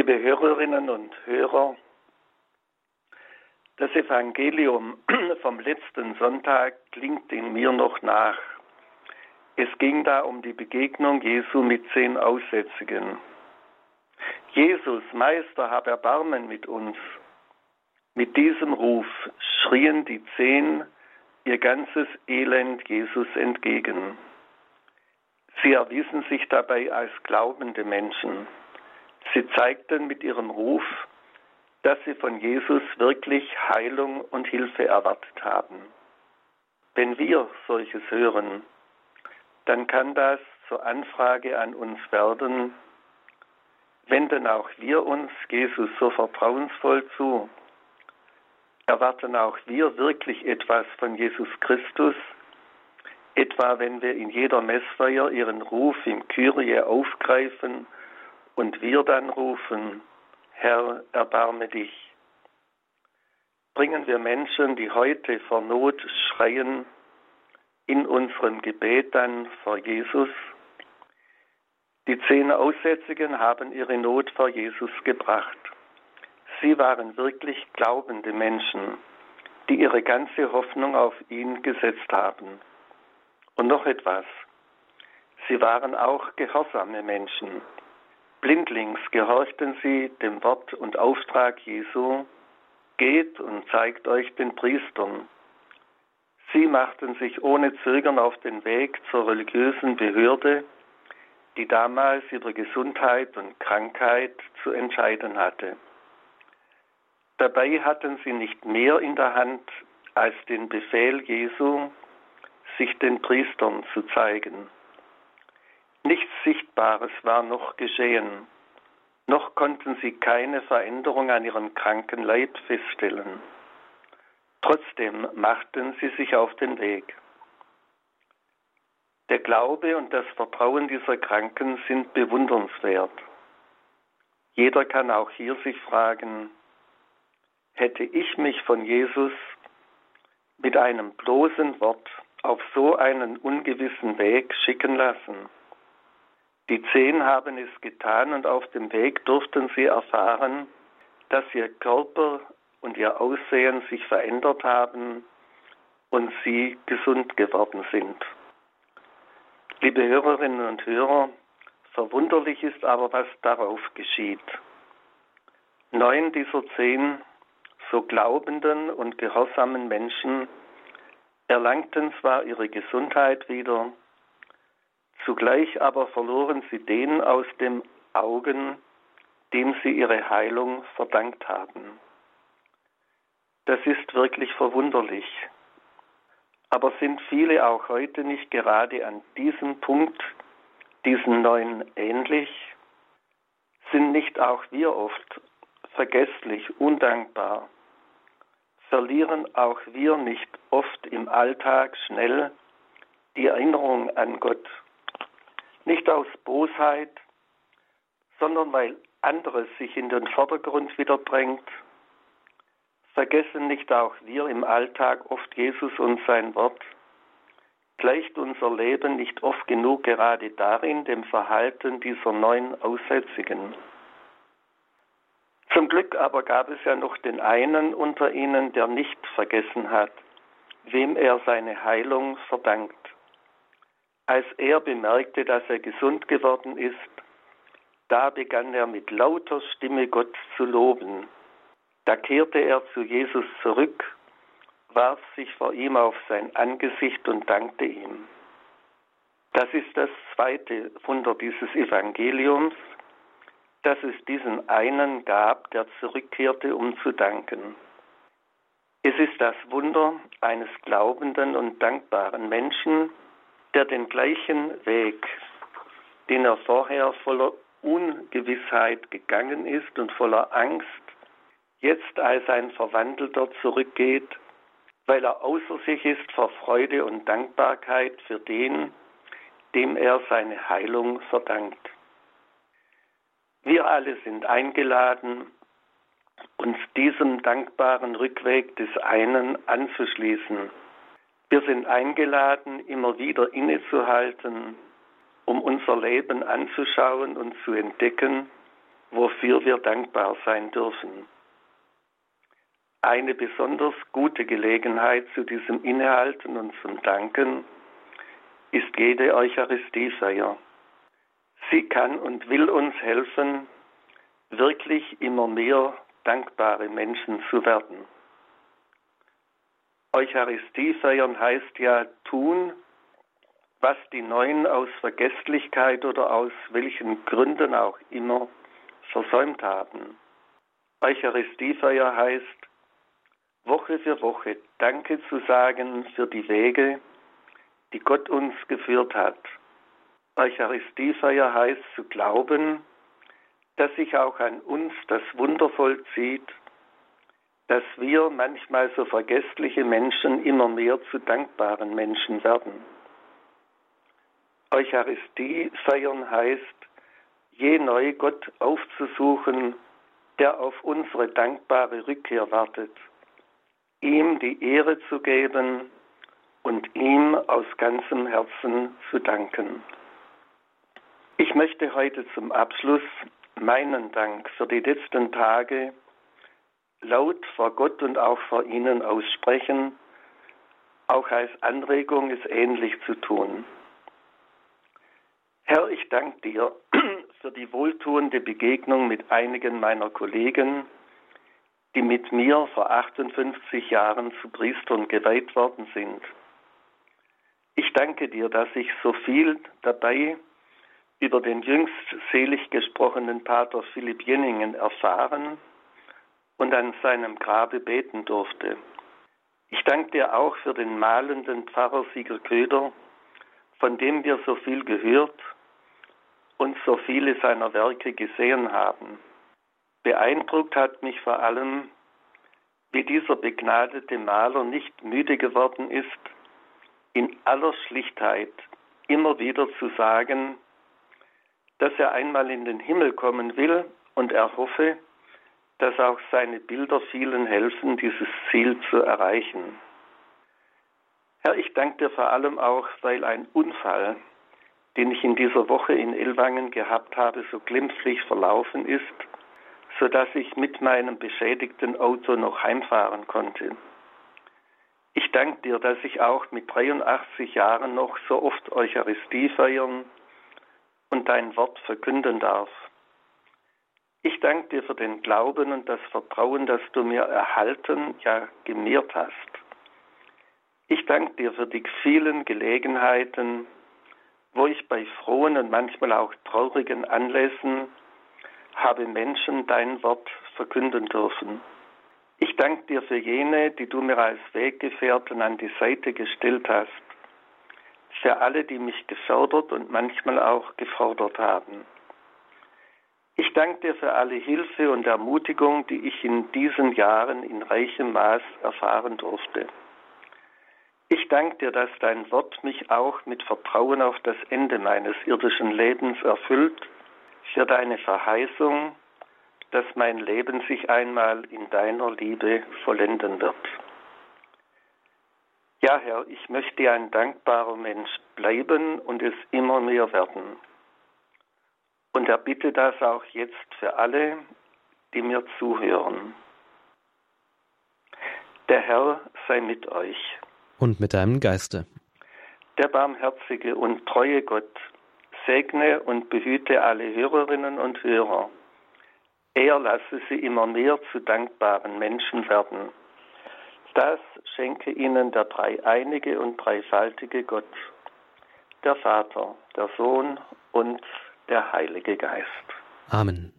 Liebe Hörerinnen und Hörer, das Evangelium vom letzten Sonntag klingt in mir noch nach. Es ging da um die Begegnung Jesu mit zehn Aussätzigen. Jesus, Meister, hab Erbarmen mit uns. Mit diesem Ruf schrien die Zehn ihr ganzes Elend Jesus entgegen. Sie erwiesen sich dabei als glaubende Menschen. Sie zeigten mit ihrem Ruf, dass sie von Jesus wirklich Heilung und Hilfe erwartet haben. Wenn wir solches hören, dann kann das zur Anfrage an uns werden, wenden auch wir uns Jesus so vertrauensvoll zu, erwarten auch wir wirklich etwas von Jesus Christus, etwa wenn wir in jeder Messfeier ihren Ruf im Kyrie aufgreifen und wir dann rufen, Herr, erbarme dich. Bringen wir Menschen, die heute vor Not schreien, in unserem Gebet dann vor Jesus. Die zehn Aussätzigen haben ihre Not vor Jesus gebracht. Sie waren wirklich glaubende Menschen, die ihre ganze Hoffnung auf ihn gesetzt haben. Und noch etwas. Sie waren auch gehorsame Menschen. Blindlings gehorchten sie dem Wort und Auftrag Jesu, geht und zeigt euch den Priestern. Sie machten sich ohne Zögern auf den Weg zur religiösen Behörde, die damals über Gesundheit und Krankheit zu entscheiden hatte. Dabei hatten sie nicht mehr in der Hand als den Befehl Jesu, sich den Priestern zu zeigen. Nichts Sichtbares war noch geschehen, noch konnten sie keine Veränderung an ihrem kranken Leib feststellen. Trotzdem machten sie sich auf den Weg. Der Glaube und das Vertrauen dieser Kranken sind bewundernswert. Jeder kann auch hier sich fragen, hätte ich mich von Jesus mit einem bloßen Wort auf so einen ungewissen Weg schicken lassen? Die Zehn haben es getan und auf dem Weg durften sie erfahren, dass ihr Körper und ihr Aussehen sich verändert haben und sie gesund geworden sind. Liebe Hörerinnen und Hörer, verwunderlich ist aber, was darauf geschieht. Neun dieser zehn so glaubenden und gehorsamen Menschen erlangten zwar ihre Gesundheit wieder, Zugleich aber verloren sie den aus dem Augen, dem sie ihre Heilung verdankt haben. Das ist wirklich verwunderlich. Aber sind viele auch heute nicht gerade an diesem Punkt, diesen neuen ähnlich? Sind nicht auch wir oft vergesslich, undankbar? Verlieren auch wir nicht oft im Alltag schnell die Erinnerung an Gott nicht aus Bosheit, sondern weil anderes sich in den Vordergrund wieder drängt. Vergessen nicht auch wir im Alltag oft Jesus und sein Wort? Gleicht unser Leben nicht oft genug gerade darin, dem Verhalten dieser neuen Aussätzigen? Zum Glück aber gab es ja noch den einen unter ihnen, der nicht vergessen hat, wem er seine Heilung verdankt. Als er bemerkte, dass er gesund geworden ist, da begann er mit lauter Stimme Gott zu loben. Da kehrte er zu Jesus zurück, warf sich vor ihm auf sein Angesicht und dankte ihm. Das ist das zweite Wunder dieses Evangeliums, dass es diesen einen gab, der zurückkehrte, um zu danken. Es ist das Wunder eines glaubenden und dankbaren Menschen, der den gleichen Weg, den er vorher voller Ungewissheit gegangen ist und voller Angst, jetzt als ein Verwandelter zurückgeht, weil er außer sich ist vor Freude und Dankbarkeit für den, dem er seine Heilung verdankt. Wir alle sind eingeladen, uns diesem dankbaren Rückweg des einen anzuschließen wir sind eingeladen, immer wieder innezuhalten, um unser Leben anzuschauen und zu entdecken, wofür wir dankbar sein dürfen. Eine besonders gute Gelegenheit zu diesem Innehalten und zum Danken ist jede Eucharistiefeier. Sie kann und will uns helfen, wirklich immer mehr dankbare Menschen zu werden. Eucharistie feiern heißt ja tun, was die Neuen aus Vergesslichkeit oder aus welchen Gründen auch immer versäumt haben. Eucharistiefeier heißt, Woche für Woche Danke zu sagen für die Wege, die Gott uns geführt hat. Eucharistiefeier heißt zu glauben, dass sich auch an uns das Wunder vollzieht, dass wir manchmal so vergessliche Menschen immer mehr zu dankbaren Menschen werden. Eucharistie feiern heißt, je neu Gott aufzusuchen, der auf unsere dankbare Rückkehr wartet, ihm die Ehre zu geben und ihm aus ganzem Herzen zu danken. Ich möchte heute zum Abschluss meinen Dank für die letzten Tage laut vor Gott und auch vor Ihnen aussprechen, auch als Anregung, es ähnlich zu tun. Herr, ich danke dir für die wohltuende Begegnung mit einigen meiner Kollegen, die mit mir vor 58 Jahren zu Priestern geweiht worden sind. Ich danke dir, dass ich so viel dabei über den jüngst selig gesprochenen Pater Philipp Jenningen erfahren und an seinem Grabe beten durfte. Ich danke dir auch für den malenden Pfarrer Sieger Köder, von dem wir so viel gehört und so viele seiner Werke gesehen haben. Beeindruckt hat mich vor allem, wie dieser begnadete Maler nicht müde geworden ist, in aller Schlichtheit immer wieder zu sagen, dass er einmal in den Himmel kommen will und er hoffe, dass auch seine Bilder vielen helfen, dieses Ziel zu erreichen. Herr, ich danke dir vor allem auch, weil ein Unfall, den ich in dieser Woche in Elwangen gehabt habe, so glimpflich verlaufen ist, so dass ich mit meinem beschädigten Auto noch heimfahren konnte. Ich danke dir, dass ich auch mit 83 Jahren noch so oft Eucharistie feiern und dein Wort verkünden darf. Ich danke dir für den Glauben und das Vertrauen, das du mir erhalten, ja gemehrt hast. Ich danke dir für die vielen Gelegenheiten, wo ich bei frohen und manchmal auch traurigen Anlässen habe Menschen dein Wort verkünden dürfen. Ich danke dir für jene, die du mir als Weggefährten an die Seite gestellt hast für alle, die mich gefördert und manchmal auch gefordert haben. Ich danke dir für alle Hilfe und Ermutigung, die ich in diesen Jahren in reichem Maß erfahren durfte. Ich danke dir, dass dein Wort mich auch mit Vertrauen auf das Ende meines irdischen Lebens erfüllt, für deine Verheißung, dass mein Leben sich einmal in deiner Liebe vollenden wird. Ja, Herr, ich möchte ein dankbarer Mensch bleiben und es immer mehr werden. Und er bitte das auch jetzt für alle, die mir zuhören. Der Herr sei mit euch. Und mit deinem Geiste. Der barmherzige und treue Gott segne und behüte alle Hörerinnen und Hörer. Er lasse sie immer mehr zu dankbaren Menschen werden das schenke ihnen der dreieinige und dreifaltige Gott, der Vater, der Sohn und der Heilige Geist. Amen.